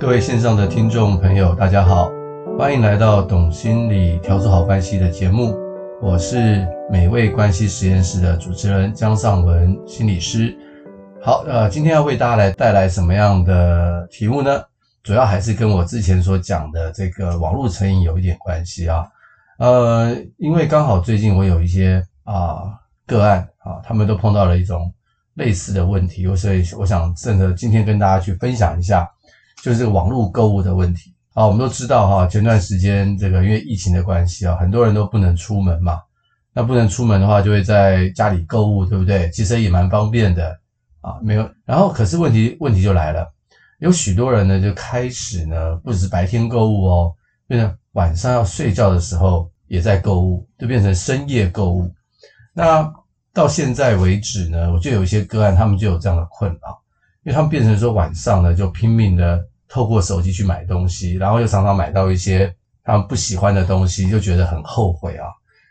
各位线上的听众朋友，大家好，欢迎来到懂心理调筑好关系的节目。我是美味关系实验室的主持人江尚文心理师。好，呃，今天要为大家来带来什么样的题目呢？主要还是跟我之前所讲的这个网络成瘾有一点关系啊。呃，因为刚好最近我有一些啊个案啊，他们都碰到了一种类似的问题，所以我想趁着今天跟大家去分享一下。就是这个网络购物的问题啊，我们都知道哈，前段时间这个因为疫情的关系啊，很多人都不能出门嘛。那不能出门的话，就会在家里购物，对不对？其实也蛮方便的啊，没有。然后可是问题问题就来了，有许多人呢就开始呢，不只是白天购物哦，变成晚上要睡觉的时候也在购物，就变成深夜购物。那到现在为止呢，我就有一些个案，他们就有这样的困扰。因为他们变成说晚上呢，就拼命的透过手机去买东西，然后又常常买到一些他们不喜欢的东西，就觉得很后悔啊。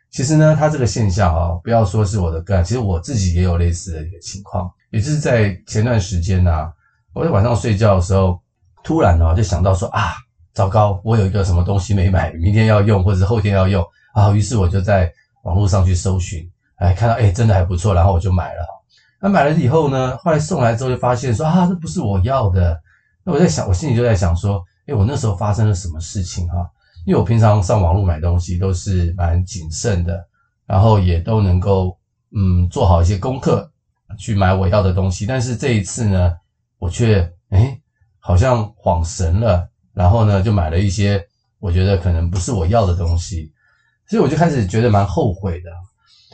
其实呢，他这个现象啊，不要说是我的个案，其实我自己也有类似的一个情况，也就是在前段时间呐、啊，我在晚上睡觉的时候，突然呢就想到说啊，糟糕，我有一个什么东西没买，明天要用或者是后天要用啊，于是我就在网络上去搜寻，哎，看到哎真的还不错，然后我就买了。那买了以后呢，后来送来之后就发现说啊，这不是我要的。我在想，我心里就在想说，诶，我那时候发生了什么事情哈？因为我平常上网络买东西都是蛮谨慎的，然后也都能够嗯做好一些功课去买我要的东西。但是这一次呢，我却诶好像恍神了，然后呢就买了一些我觉得可能不是我要的东西，所以我就开始觉得蛮后悔的。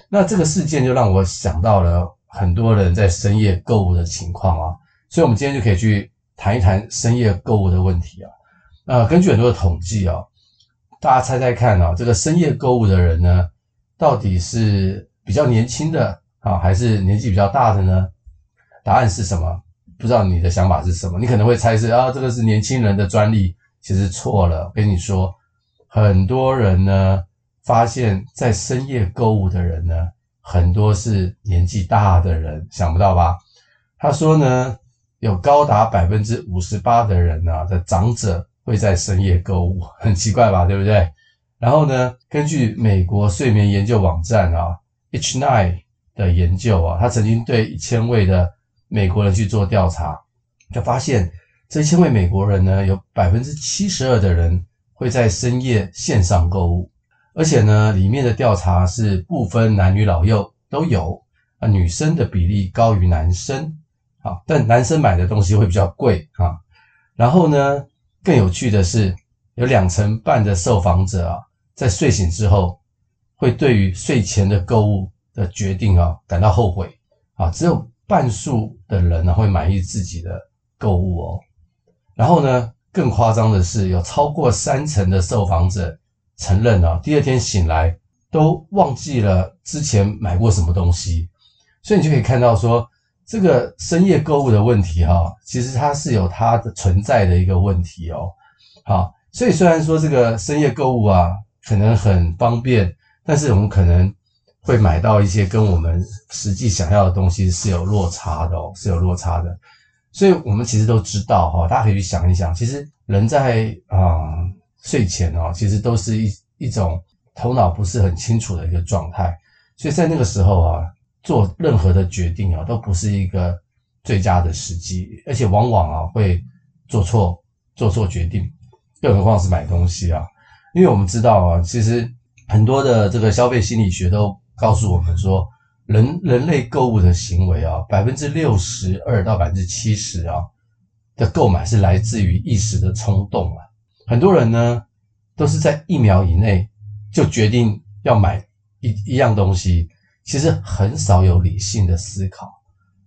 那这个事件就让我想到了。很多人在深夜购物的情况啊，所以我们今天就可以去谈一谈深夜购物的问题啊。呃，根据很多的统计啊，大家猜猜看啊，这个深夜购物的人呢，到底是比较年轻的啊，还是年纪比较大的呢？答案是什么？不知道你的想法是什么？你可能会猜是啊，这个是年轻人的专利，其实错了。跟你说，很多人呢，发现在深夜购物的人呢。很多是年纪大的人，想不到吧？他说呢，有高达百分之五十八的人啊的长者会在深夜购物，很奇怪吧？对不对？然后呢，根据美国睡眠研究网站啊，H9 的研究啊，他曾经对一千位的美国人去做调查，就发现这一千位美国人呢，有百分之七十二的人会在深夜线上购物。而且呢，里面的调查是不分男女老幼都有啊，女生的比例高于男生啊，但男生买的东西会比较贵啊。然后呢，更有趣的是，有两成半的受访者啊，在睡醒之后会对于睡前的购物的决定啊感到后悔啊，只有半数的人呢会满意自己的购物哦。然后呢，更夸张的是，有超过三成的受访者。承认啊，第二天醒来都忘记了之前买过什么东西，所以你就可以看到说，这个深夜购物的问题哈，其实它是有它的存在的一个问题哦。好，所以虽然说这个深夜购物啊，可能很方便，但是我们可能会买到一些跟我们实际想要的东西是有落差的哦，是有落差的。所以我们其实都知道哈，大家可以去想一想，其实人在啊。睡前哦，其实都是一一种头脑不是很清楚的一个状态，所以在那个时候啊，做任何的决定啊，都不是一个最佳的时机，而且往往啊会做错做错决定，更何况是买东西啊，因为我们知道啊，其实很多的这个消费心理学都告诉我们说，人人类购物的行为啊，百分之六十二到百分之七十啊的购买是来自于一时的冲动啊。很多人呢，都是在一秒以内就决定要买一一样东西，其实很少有理性的思考。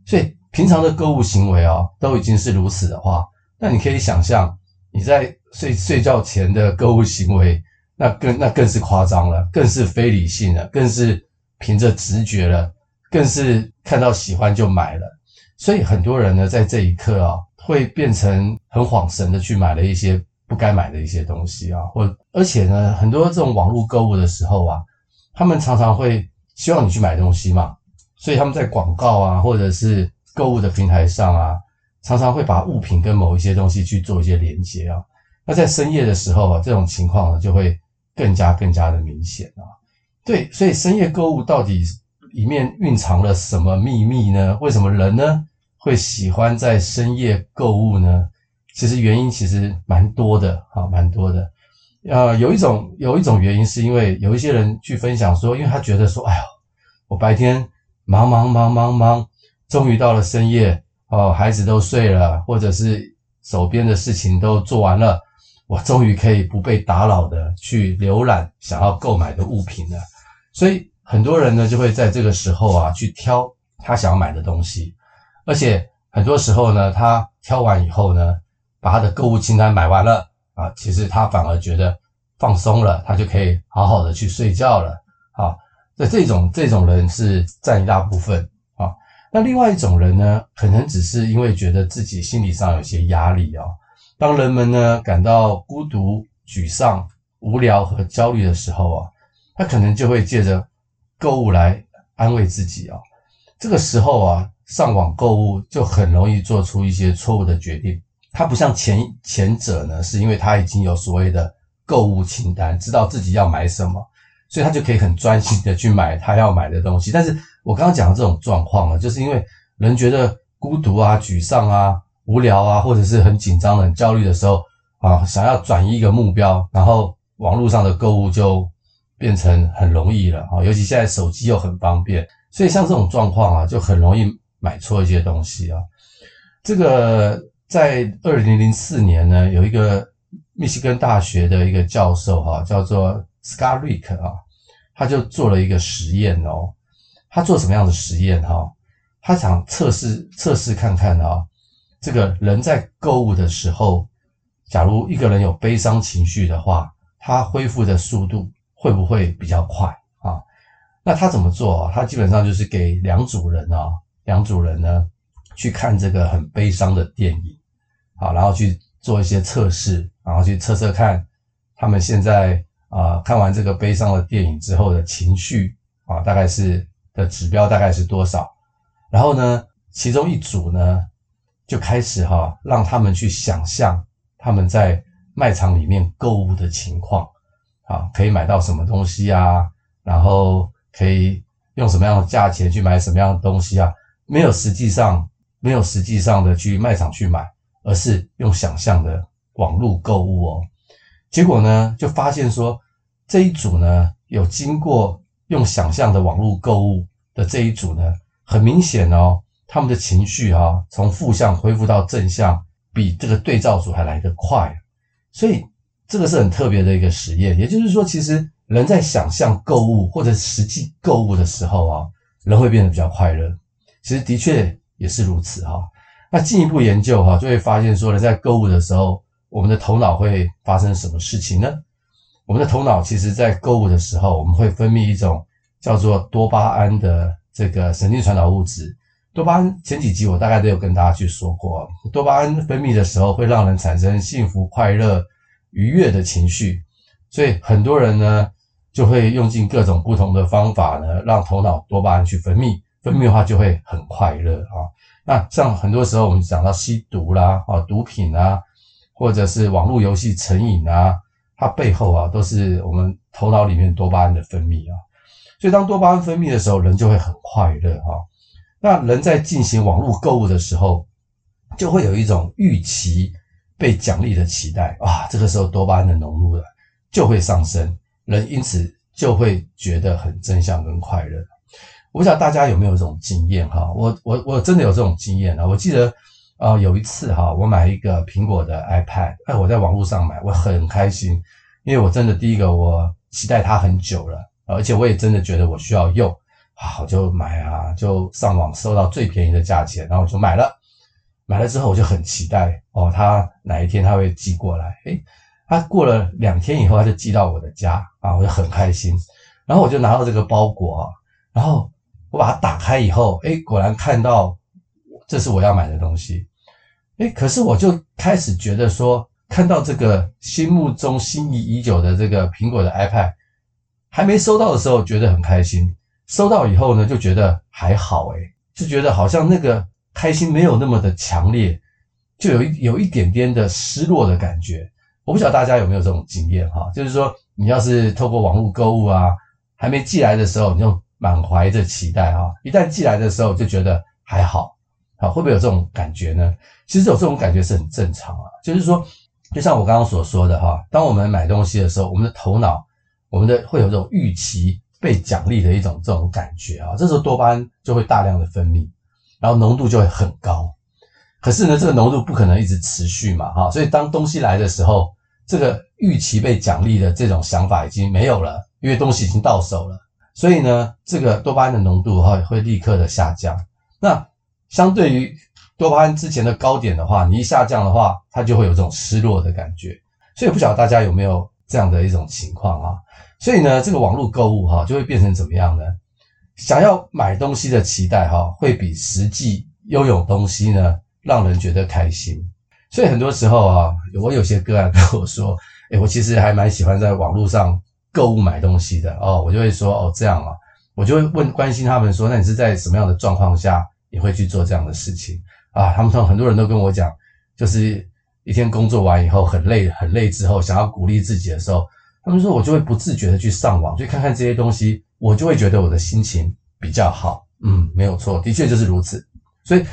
所以平常的购物行为哦，都已经是如此的话，那你可以想象你在睡睡觉前的购物行为，那更那更是夸张了，更是非理性了，更是凭着直觉了，更是看到喜欢就买了。所以很多人呢，在这一刻啊，会变成很恍神的去买了一些。不该买的一些东西啊，或而且呢，很多这种网络购物的时候啊，他们常常会希望你去买东西嘛，所以他们在广告啊，或者是购物的平台上啊，常常会把物品跟某一些东西去做一些连接啊。那在深夜的时候啊，这种情况呢就会更加更加的明显啊。对，所以深夜购物到底里面蕴藏了什么秘密呢？为什么人呢会喜欢在深夜购物呢？其实原因其实蛮多的啊，蛮多的。呃，有一种有一种原因是因为有一些人去分享说，因为他觉得说，哎呦，我白天忙忙忙忙忙，终于到了深夜。哦，孩子都睡了，或者是手边的事情都做完了，我终于可以不被打扰的去浏览想要购买的物品了。所以很多人呢就会在这个时候啊去挑他想要买的东西，而且很多时候呢，他挑完以后呢，把他的购物清单买完了啊，其实他反而觉得放松了，他就可以好好的去睡觉了。好，那这种这种人是占一大部分啊。那另外一种人呢，可能只是因为觉得自己心理上有些压力啊。当人们呢感到孤独、沮丧、无聊和焦虑的时候啊，他可能就会借着购物来安慰自己啊。这个时候啊，上网购物就很容易做出一些错误的决定。他不像前前者呢，是因为他已经有所谓的购物清单，知道自己要买什么，所以他就可以很专心的去买他要买的东西。但是，我刚刚讲的这种状况啊，就是因为人觉得孤独啊、沮丧啊、无聊啊，或者是很紧张、很焦虑的时候啊，想要转移一个目标，然后网络上的购物就变成很容易了啊。尤其现在手机又很方便，所以像这种状况啊，就很容易买错一些东西啊。这个在二零零四年呢，有一个密西根大学的一个教授哈，叫做 Scott Rick 啊，他就做了一个实验哦。他做什么样的实验哈？他想测试测试看看啊，这个人在购物的时候，假如一个人有悲伤情绪的话，他恢复的速度会不会比较快啊？那他怎么做啊？他基本上就是给两组人啊，两组人呢去看这个很悲伤的电影，好，然后去做一些测试，然后去测测看他们现在啊看完这个悲伤的电影之后的情绪啊，大概是。的指标大概是多少？然后呢，其中一组呢就开始哈，让他们去想象他们在卖场里面购物的情况，啊，可以买到什么东西啊？然后可以用什么样的价钱去买什么样的东西啊？没有实际上没有实际上的去卖场去买，而是用想象的网络购物哦。结果呢，就发现说这一组呢有经过。用想象的网络购物的这一组呢，很明显哦，他们的情绪哈，从负向恢复到正向，比这个对照组还来得快。所以这个是很特别的一个实验。也就是说，其实人在想象购物或者实际购物的时候啊，人会变得比较快乐。其实的确也是如此哈。那进一步研究哈，就会发现说，呢在购物的时候，我们的头脑会发生什么事情呢？我们的头脑其实，在购物的时候，我们会分泌一种叫做多巴胺的这个神经传导物质。多巴胺前几集我大概都有跟大家去说过，多巴胺分泌的时候会让人产生幸福、快乐、愉悦的情绪，所以很多人呢就会用尽各种不同的方法呢，让头脑多巴胺去分泌，分泌的话就会很快乐啊。那像很多时候我们讲到吸毒啦、啊毒品啊，或者是网络游戏成瘾啊。它背后啊，都是我们头脑里面多巴胺的分泌啊，所以当多巴胺分泌的时候，人就会很快乐哈。那人在进行网络购物的时候，就会有一种预期被奖励的期待啊，这个时候多巴胺的浓度了就会上升，人因此就会觉得很真相跟快乐。我不知道大家有没有这种经验哈？我我我真的有这种经验啊！我记得。啊、有一次哈，我买一个苹果的 iPad，哎，我在网络上买，我很开心，因为我真的第一个我期待它很久了，而且我也真的觉得我需要用，好，我就买啊，就上网搜到最便宜的价钱，然后我就买了，买了之后我就很期待哦，它哪一天它会寄过来，诶，它过了两天以后它就寄到我的家啊，我就很开心，然后我就拿到这个包裹啊，然后我把它打开以后，诶，果然看到。这是我要买的东西，诶，可是我就开始觉得说，看到这个心目中心仪已久的这个苹果的 iPad，还没收到的时候觉得很开心，收到以后呢就觉得还好，诶，就觉得好像那个开心没有那么的强烈，就有一有一点点的失落的感觉。我不晓得大家有没有这种经验哈，就是说你要是透过网络购物啊，还没寄来的时候，你就满怀着期待哈，一旦寄来的时候就觉得还好，好，会不会有这种感觉呢？其实有这种感觉是很正常啊，就是说，就像我刚刚所说的哈，当我们买东西的时候，我们的头脑，我们的会有这种预期被奖励的一种这种感觉啊，这时候多巴胺就会大量的分泌，然后浓度就会很高。可是呢，这个浓度不可能一直持续嘛，哈，所以当东西来的时候，这个预期被奖励的这种想法已经没有了，因为东西已经到手了，所以呢，这个多巴胺的浓度哈会立刻的下降。那相对于多巴胺之前的高点的话，你一下降的话，它就会有这种失落的感觉。所以不晓得大家有没有这样的一种情况啊？所以呢，这个网络购物哈就会变成怎么样呢？想要买东西的期待哈，会比实际拥有东西呢，让人觉得开心，所以很多时候啊，我有些个案跟我说，诶，我其实还蛮喜欢在网络上购物买东西的哦，我就会说哦这样啊，我就会问关心他们说，那你是在什么样的状况下你会去做这样的事情啊？他们说很多人都跟我讲，就是一天工作完以后很累很累之后，想要鼓励自己的时候，他们说我就会不自觉的去上网去看看这些东西，我就会觉得我的心情比较好。嗯，没有错，的确就是如此，所以。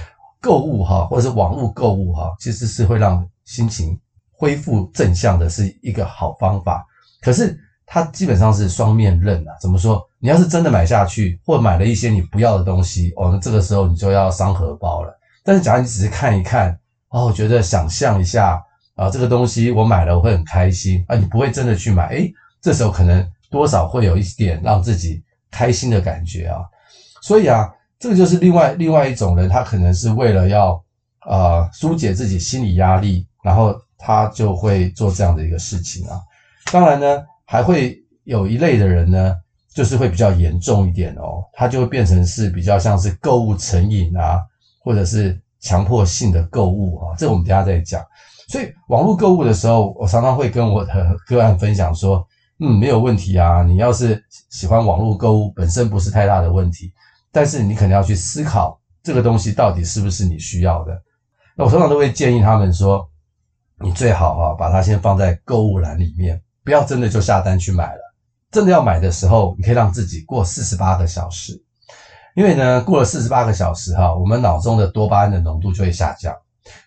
购物哈，或者是网络购物哈，其实是会让心情恢复正向的，是一个好方法。可是它基本上是双面刃啊。怎么说？你要是真的买下去，或买了一些你不要的东西，哦，那这个时候你就要伤荷包了。但是假如你只是看一看，哦，觉得想象一下啊，这个东西我买了我会很开心啊，你不会真的去买，诶，这时候可能多少会有一点让自己开心的感觉啊。所以啊。这个就是另外另外一种人，他可能是为了要呃疏解自己心理压力，然后他就会做这样的一个事情啊。当然呢，还会有一类的人呢，就是会比较严重一点哦，他就会变成是比较像是购物成瘾啊，或者是强迫性的购物啊。这我们等下再讲。所以网络购物的时候，我常常会跟我的个案分享说，嗯，没有问题啊，你要是喜欢网络购物，本身不是太大的问题。但是你可能要去思考这个东西到底是不是你需要的。那我通常都会建议他们说，你最好哈把它先放在购物篮里面，不要真的就下单去买了。真的要买的时候，你可以让自己过四十八个小时，因为呢，过了四十八个小时哈，我们脑中的多巴胺的浓度就会下降，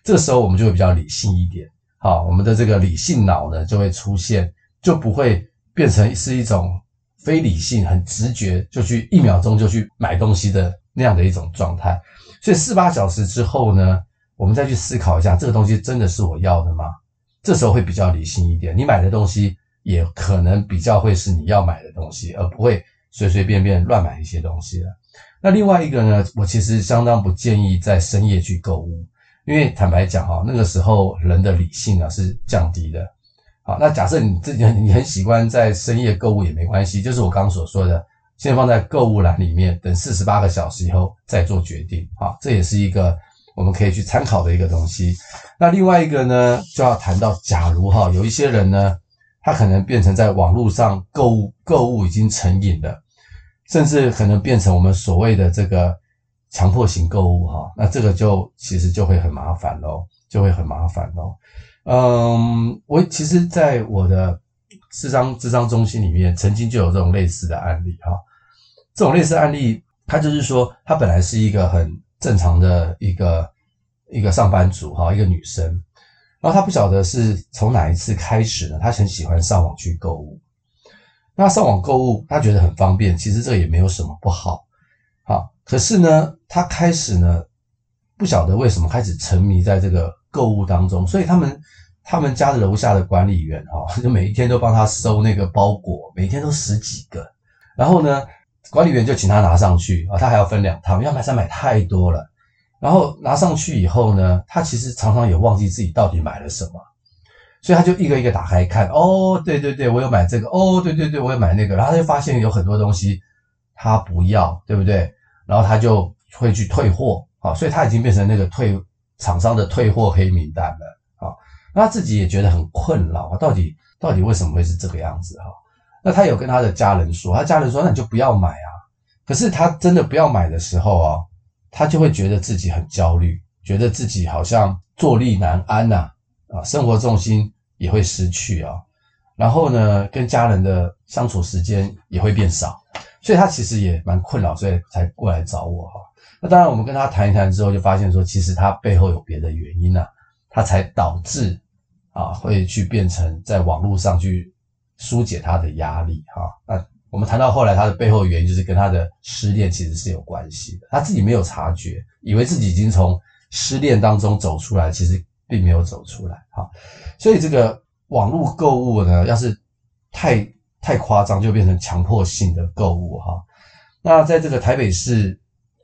这个时候我们就会比较理性一点，好，我们的这个理性脑呢就会出现，就不会变成是一种。非理性、很直觉，就去一秒钟就去买东西的那样的一种状态。所以四八小时之后呢，我们再去思考一下，这个东西真的是我要的吗？这时候会比较理性一点。你买的东西也可能比较会是你要买的东西，而不会随随便便乱买一些东西了。那另外一个呢，我其实相当不建议在深夜去购物，因为坦白讲哈，那个时候人的理性啊是降低的。好，那假设你自己你很喜欢在深夜购物也没关系，就是我刚刚所说的，先放在购物篮里面，等四十八个小时以后再做决定。好，这也是一个我们可以去参考的一个东西。那另外一个呢，就要谈到，假如哈有一些人呢，他可能变成在网络上购物，购物已经成瘾了，甚至可能变成我们所谓的这个强迫型购物哈，那这个就其实就会很麻烦咯，就会很麻烦咯。嗯，我其实，在我的智商智商中心里面，曾经就有这种类似的案例哈。这种类似案例，他就是说，他本来是一个很正常的一个一个上班族哈，一个女生，然后他不晓得是从哪一次开始呢，他很喜欢上网去购物。那上网购物，他觉得很方便，其实这个也没有什么不好。好，可是呢，他开始呢，不晓得为什么开始沉迷在这个。购物当中，所以他们他们家的楼下的管理员哈，就每一天都帮他收那个包裹，每天都十几个。然后呢，管理员就请他拿上去啊，他还要分两趟，要买菜买太多了。然后拿上去以后呢，他其实常常也忘记自己到底买了什么，所以他就一个一个打开看，哦，对对对，我有买这个，哦，对对对，我有买那个，然后他就发现有很多东西他不要，对不对？然后他就会去退货啊，所以他已经变成那个退。厂商的退货黑名单了啊，那他自己也觉得很困扰啊，到底到底为什么会是这个样子哈？那他有跟他的家人说，他家人说，那你就不要买啊。可是他真的不要买的时候啊，他就会觉得自己很焦虑，觉得自己好像坐立难安呐，啊，生活重心也会失去啊，然后呢，跟家人的相处时间也会变少，所以他其实也蛮困扰，所以才过来找我哈。那当然，我们跟他谈一谈之后，就发现说，其实他背后有别的原因呐，他才导致啊，会去变成在网络上去疏解他的压力哈。那我们谈到后来，他的背后原因就是跟他的失恋其实是有关系的，他自己没有察觉，以为自己已经从失恋当中走出来，其实并没有走出来哈。所以这个网络购物呢，要是太太夸张，就变成强迫性的购物哈。那在这个台北市，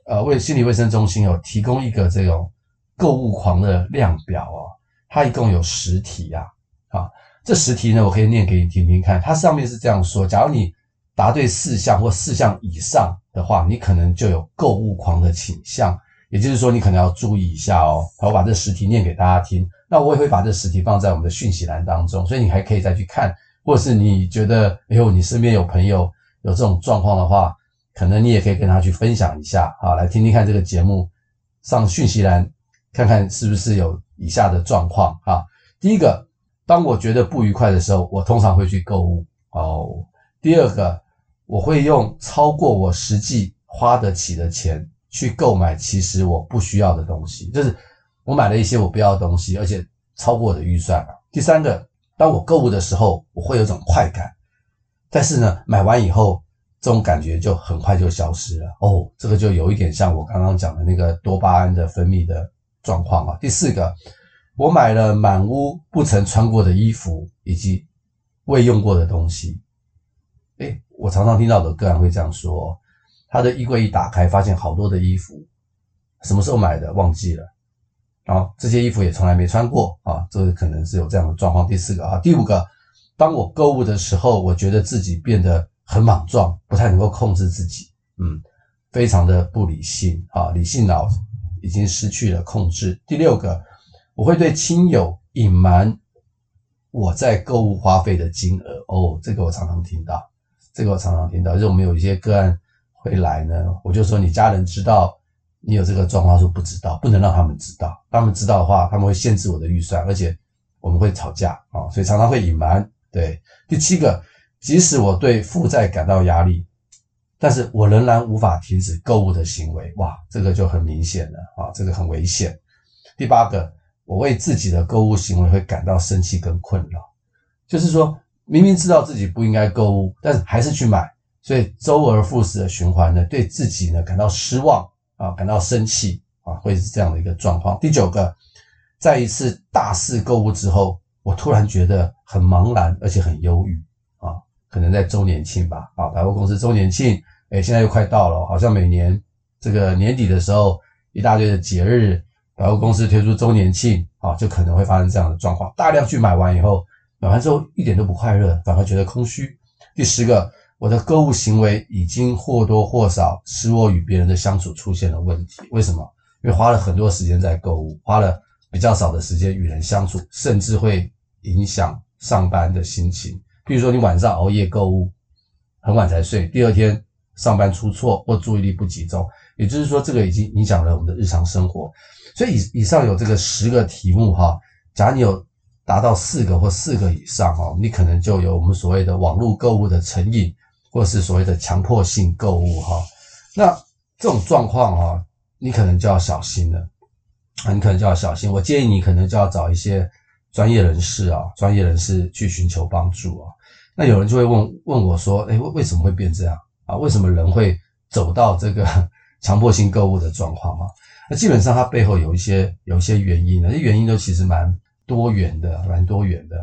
呃，为心理卫生中心有提供一个这种购物狂的量表哦，它一共有十题呀，啊，这十题呢，我可以念给你听听看。它上面是这样说：假如你答对四项或四项以上的话，你可能就有购物狂的倾向。也就是说，你可能要注意一下哦。好，我把这十题念给大家听。那我也会把这十题放在我们的讯息栏当中，所以你还可以再去看，或是你觉得，哎呦，你身边有朋友有这种状况的话。可能你也可以跟他去分享一下，好，来听听看这个节目上讯息栏，看看是不是有以下的状况啊。第一个，当我觉得不愉快的时候，我通常会去购物哦。第二个，我会用超过我实际花得起的钱去购买其实我不需要的东西，就是我买了一些我不要的东西，而且超过我的预算了。第三个，当我购物的时候，我会有种快感，但是呢，买完以后。这种感觉就很快就消失了哦，这个就有一点像我刚刚讲的那个多巴胺的分泌的状况啊。第四个，我买了满屋不曾穿过的衣服以及未用过的东西。诶，我常常听到的个案会这样说：他的衣柜一打开，发现好多的衣服，什么时候买的忘记了，然后这些衣服也从来没穿过啊，这个可能是有这样的状况。第四个啊，第五个，当我购物的时候，我觉得自己变得。很莽撞，不太能够控制自己，嗯，非常的不理性啊，理性脑已经失去了控制。第六个，我会对亲友隐瞒我在购物花费的金额哦，这个我常常听到，这个我常常听到，就是我们有一些个案会来呢，我就说你家人知道你有这个状况，说不知道，不能让他们知道，他们知道的话，他们会限制我的预算，而且我们会吵架啊，所以常常会隐瞒。对，第七个。即使我对负债感到压力，但是我仍然无法停止购物的行为。哇，这个就很明显了啊，这个很危险。第八个，我为自己的购物行为会感到生气跟困扰，就是说明明知道自己不应该购物，但是还是去买，所以周而复始的循环呢，对自己呢感到失望啊，感到生气啊，会是这样的一个状况。第九个，在一次大肆购物之后，我突然觉得很茫然，而且很忧郁啊。可能在周年庆吧，啊，百货公司周年庆，诶，现在又快到了，好像每年这个年底的时候，一大堆的节日，百货公司推出周年庆，啊，就可能会发生这样的状况，大量去买完以后，买完之后一点都不快乐，反而觉得空虚。第十个，我的购物行为已经或多或少使我与别人的相处出现了问题。为什么？因为花了很多时间在购物，花了比较少的时间与人相处，甚至会影响上班的心情。比如说，你晚上熬夜购物，很晚才睡，第二天上班出错或注意力不集中，也就是说，这个已经影响了我们的日常生活。所以以以上有这个十个题目哈，假如你有达到四个或四个以上哦，你可能就有我们所谓的网络购物的成瘾，或是所谓的强迫性购物哈。那这种状况哈，你可能就要小心了啊，你可能就要小心。我建议你可能就要找一些。专业人士啊，专业人士去寻求帮助啊。那有人就会问问我说：“诶，为为什么会变这样啊？为什么人会走到这个 强迫性购物的状况啊？”那基本上它背后有一些有一些原因呢，这原因都其实蛮多元的，蛮多元的。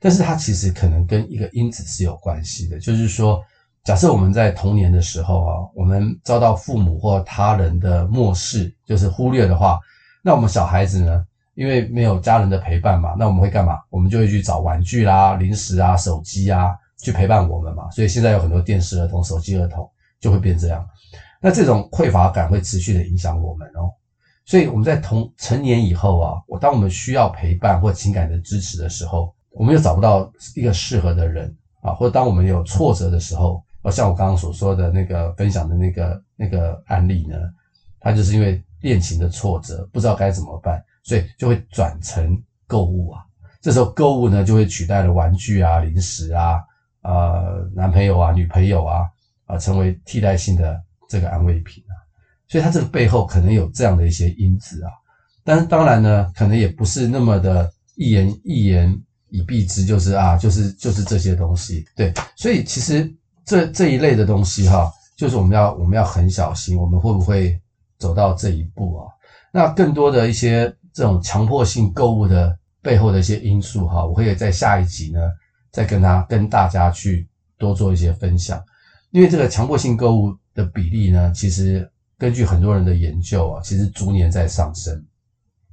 但是它其实可能跟一个因子是有关系的，就是说，假设我们在童年的时候啊，我们遭到父母或他人的漠视，就是忽略的话，那我们小孩子呢？因为没有家人的陪伴嘛，那我们会干嘛？我们就会去找玩具啦、零食啊、手机啊，去陪伴我们嘛。所以现在有很多电视儿童、手机儿童就会变这样。那这种匮乏感会持续的影响我们哦。所以我们在同成年以后啊，我当我们需要陪伴或情感的支持的时候，我们又找不到一个适合的人啊，或者当我们有挫折的时候，啊像我刚刚所说的那个分享的那个那个案例呢，他就是因为。恋情的挫折，不知道该怎么办，所以就会转成购物啊。这时候购物呢，就会取代了玩具啊、零食啊、呃男朋友啊、女朋友啊啊、成为替代性的这个安慰品。所以它这个背后可能有这样的一些因子啊。但是当然呢，可能也不是那么的一言一言以蔽之，就是啊，就是就是这些东西。对，所以其实这这一类的东西哈、就是我们要我们要很小心，我们会不会走到这一步啊？那更多的一些这种强迫性购物的背后的一些因素哈，我会在下一集呢再跟他跟大家去多做一些分享。因为这个强迫性购物的比例呢，其实根据很多人的研究啊，其实逐年在上升。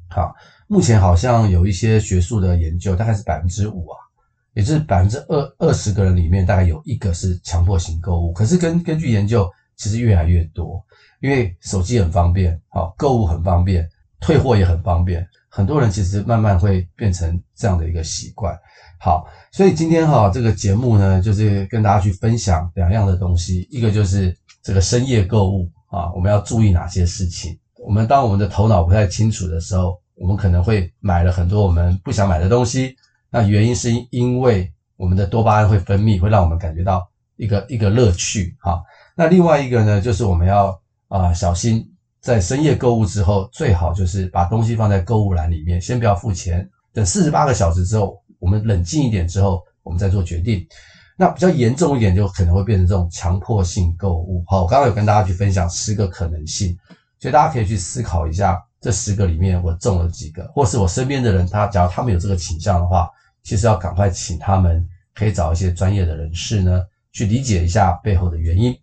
好，目前好像有一些学术的研究，大概是百分之五啊，也就是百分之二二十个人里面大概有一个是强迫型购物。可是根根据研究，其实越来越多。因为手机很方便，好，购物很方便，退货也很方便，很多人其实慢慢会变成这样的一个习惯。好，所以今天哈这个节目呢，就是跟大家去分享两样的东西，一个就是这个深夜购物啊，我们要注意哪些事情？我们当我们的头脑不太清楚的时候，我们可能会买了很多我们不想买的东西。那原因是因为我们的多巴胺会分泌，会让我们感觉到一个一个乐趣。哈，那另外一个呢，就是我们要。啊，小心在深夜购物之后，最好就是把东西放在购物篮里面，先不要付钱，等四十八个小时之后，我们冷静一点之后，我们再做决定。那比较严重一点，就可能会变成这种强迫性购物。好，我刚刚有跟大家去分享十个可能性，所以大家可以去思考一下，这十个里面我中了几个，或是我身边的人，他假如他们有这个倾向的话，其实要赶快请他们可以找一些专业的人士呢，去理解一下背后的原因。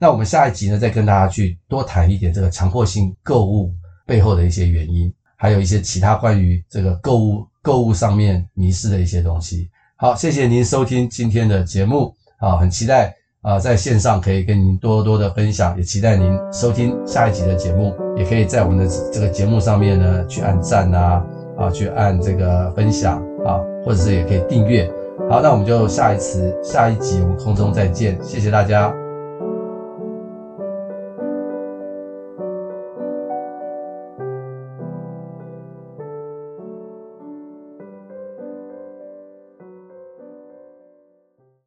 那我们下一集呢，再跟大家去多谈一点这个强迫性购物背后的一些原因，还有一些其他关于这个购物购物上面迷失的一些东西。好，谢谢您收听今天的节目，啊，很期待啊，在线上可以跟您多多的分享，也期待您收听下一集的节目，也可以在我们的这个节目上面呢去按赞呐，啊，去按这个分享啊，或者是也可以订阅。好，那我们就下一次下一集我们空中再见，谢谢大家。